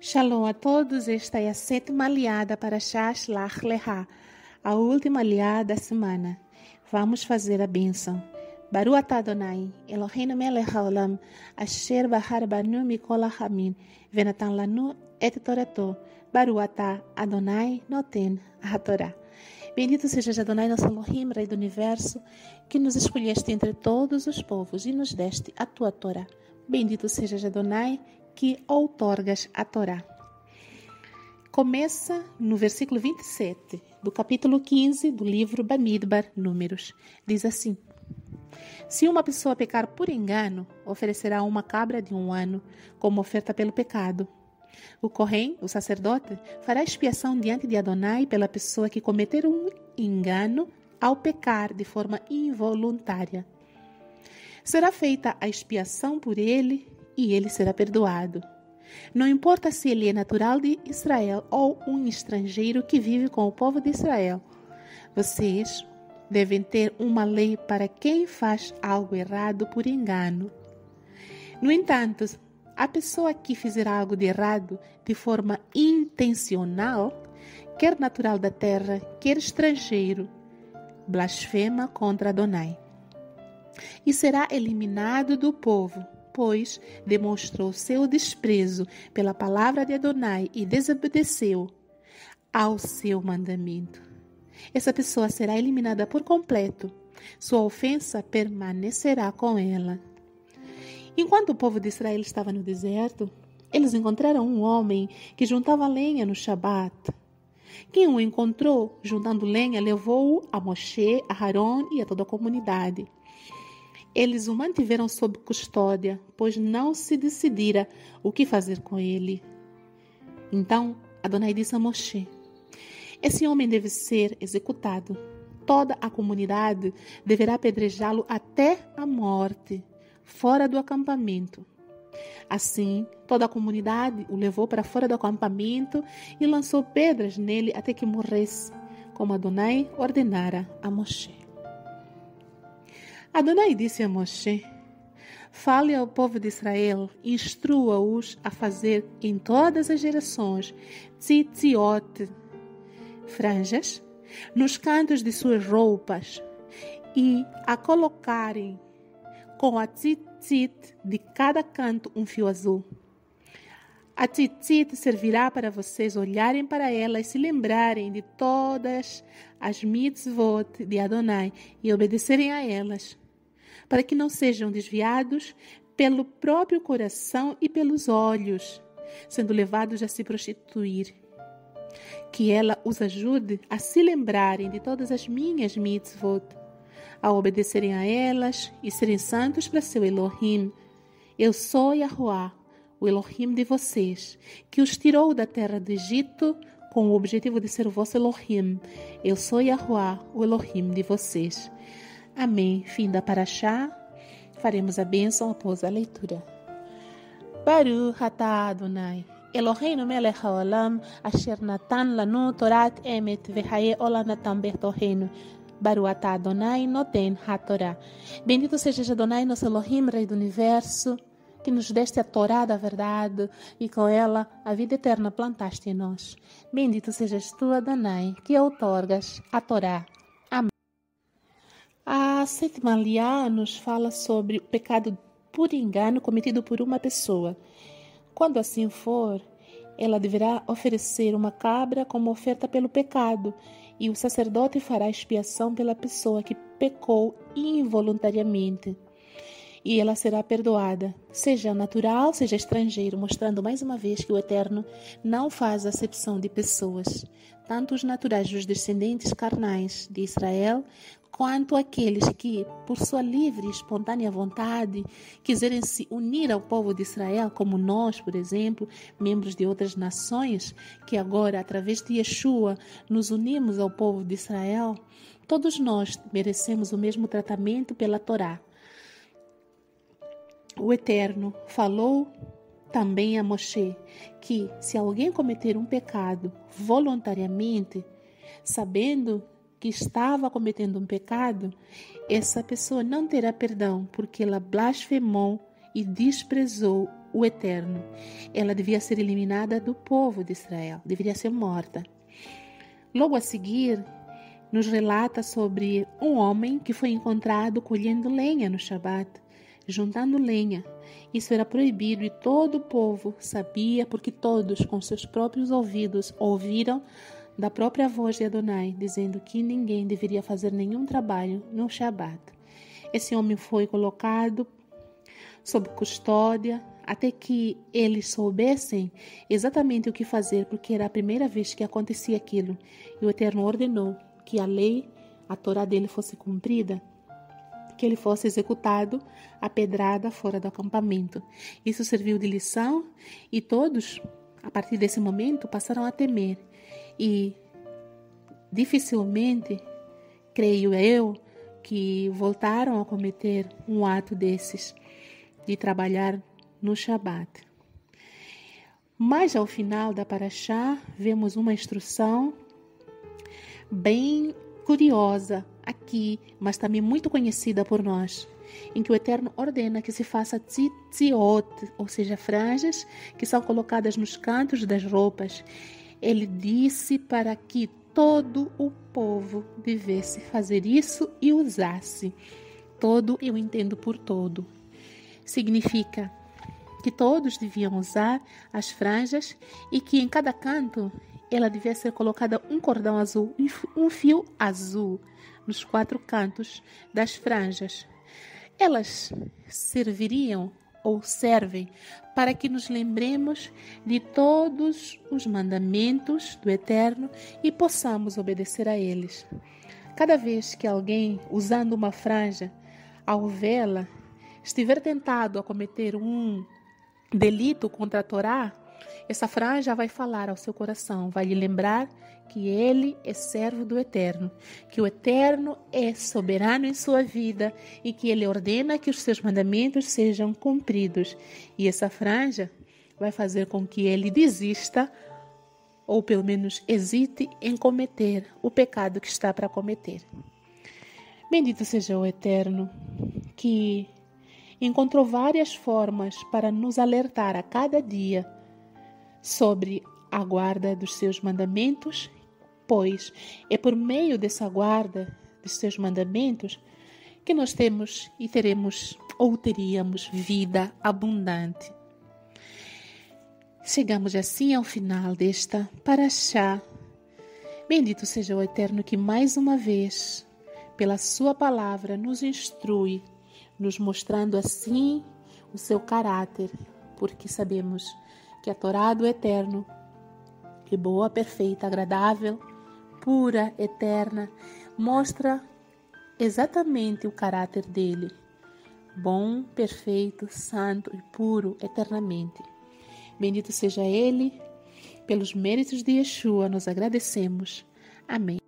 Shalom a todos, esta é a sétima aliada para Shash Lach Leha, a última aliada da semana. Vamos fazer a bênção. Baru Adonai, Eloheinu melech haolam, asher bahar banu mikol hamin, venatan lanu et torato, Baru Adonai noten hatorá. Bendito seja Adonai, nosso Elohim, Rei do Universo, que nos escolheste entre todos os povos e nos deste a tua Torá. Bendito seja Adonai, que outorgas a Torá. Começa no versículo 27 do capítulo 15 do livro Bamidbar, Números. Diz assim: Se uma pessoa pecar por engano, oferecerá uma cabra de um ano como oferta pelo pecado. O Corém, o sacerdote, fará expiação diante de Adonai pela pessoa que cometer um engano ao pecar de forma involuntária. Será feita a expiação por ele e ele será perdoado. Não importa se ele é natural de Israel ou um estrangeiro que vive com o povo de Israel, vocês devem ter uma lei para quem faz algo errado por engano. No entanto, a pessoa que fizer algo de errado de forma intencional, quer natural da terra, quer estrangeiro, blasfema contra Adonai e será eliminado do povo pois demonstrou seu desprezo pela palavra de Adonai e desobedeceu ao seu mandamento. Essa pessoa será eliminada por completo. Sua ofensa permanecerá com ela. Enquanto o povo de Israel estava no deserto, eles encontraram um homem que juntava lenha no Shabat. Quem o encontrou juntando lenha levou-o a Moshe, a Haron e a toda a comunidade. Eles o mantiveram sob custódia, pois não se decidira o que fazer com ele. Então Adonai disse a Moshe: Esse homem deve ser executado. Toda a comunidade deverá apedrejá-lo até a morte, fora do acampamento. Assim, toda a comunidade o levou para fora do acampamento e lançou pedras nele até que morresse, como Adonai ordenara a Moshe. Adonai disse a Moshe: Fale ao povo de Israel, instrua-os a fazer em todas as gerações tzitziot, franjas, nos cantos de suas roupas, e a colocarem com a tzitzit de cada canto um fio azul. A tzitzit servirá para vocês olharem para ela e se lembrarem de todas as mitzvot de Adonai e obedecerem a elas, para que não sejam desviados pelo próprio coração e pelos olhos, sendo levados a se prostituir. Que ela os ajude a se lembrarem de todas as minhas mitzvot, a obedecerem a elas e serem santos para seu Elohim. Eu sou Yahuwah o Elohim de vocês, que os tirou da terra do Egito com o objetivo de ser o vosso Elohim. Eu sou Yahuwah, o Elohim de vocês. Amém. Fim da Paraxá. Faremos a bênção após a leitura. Baruch atah Adonai. Eloheinu melech haolam, asher natan lanu torat emet vehaye olanatam bertohenu. Baruch atah Adonai noten hatorá. Bendito seja Adonai, nosso Elohim, Rei do Universo, que nos deste a Torá da verdade e com ela a vida eterna plantaste em nós. Bendito sejas tu, Adonai, que outorgas a Torá. Amém. A sétima liá nos fala sobre o pecado por engano cometido por uma pessoa. Quando assim for, ela deverá oferecer uma cabra como oferta pelo pecado, e o sacerdote fará expiação pela pessoa que pecou involuntariamente e ela será perdoada, seja natural, seja estrangeiro, mostrando mais uma vez que o Eterno não faz acepção de pessoas, tanto os naturais dos descendentes carnais de Israel, quanto aqueles que, por sua livre e espontânea vontade, quiserem se unir ao povo de Israel, como nós, por exemplo, membros de outras nações, que agora, através de Yeshua, nos unimos ao povo de Israel, todos nós merecemos o mesmo tratamento pela Torá o Eterno falou também a Moshe que se alguém cometer um pecado voluntariamente, sabendo que estava cometendo um pecado, essa pessoa não terá perdão, porque ela blasfemou e desprezou o Eterno. Ela devia ser eliminada do povo de Israel, deveria ser morta. Logo a seguir, nos relata sobre um homem que foi encontrado colhendo lenha no Shabat, juntando lenha. Isso era proibido e todo o povo sabia, porque todos, com seus próprios ouvidos, ouviram da própria voz de Adonai, dizendo que ninguém deveria fazer nenhum trabalho no Shabat. Esse homem foi colocado sob custódia até que eles soubessem exatamente o que fazer, porque era a primeira vez que acontecia aquilo. E o Eterno ordenou que a lei, a Torá dele fosse cumprida, que ele fosse executado a pedrada fora do acampamento. Isso serviu de lição e todos, a partir desse momento, passaram a temer. E dificilmente, creio eu, que voltaram a cometer um ato desses de trabalhar no Shabat. Mas ao final da Paraxá, vemos uma instrução bem curiosa aqui, mas também muito conhecida por nós, em que o Eterno ordena que se faça tzitziot, ou seja, franjas que são colocadas nos cantos das roupas. Ele disse para que todo o povo devesse fazer isso e usasse. Todo eu entendo por todo. Significa que todos deviam usar as franjas e que em cada canto ela devia ser colocada um cordão azul, um fio azul nos quatro cantos das franjas. Elas serviriam ou servem para que nos lembremos de todos os mandamentos do Eterno e possamos obedecer a eles. Cada vez que alguém, usando uma franja, ao vê-la, estiver tentado a cometer um delito contra a Torá, essa franja vai falar ao seu coração, vai lhe lembrar que ele é servo do Eterno, que o Eterno é soberano em sua vida e que ele ordena que os seus mandamentos sejam cumpridos. E essa franja vai fazer com que ele desista ou pelo menos hesite em cometer o pecado que está para cometer. Bendito seja o Eterno, que encontrou várias formas para nos alertar a cada dia sobre a guarda dos seus mandamentos, pois é por meio dessa guarda dos seus mandamentos que nós temos e teremos ou teríamos vida abundante. Chegamos assim ao final desta paraxá. Bendito seja o Eterno que mais uma vez, pela sua palavra, nos instrui, nos mostrando assim o seu caráter, porque sabemos que a Torá do Eterno, que boa, perfeita, agradável, pura, eterna, mostra exatamente o caráter dele, bom, perfeito, santo e puro eternamente. Bendito seja ele, pelos méritos de Yeshua, nós agradecemos. Amém.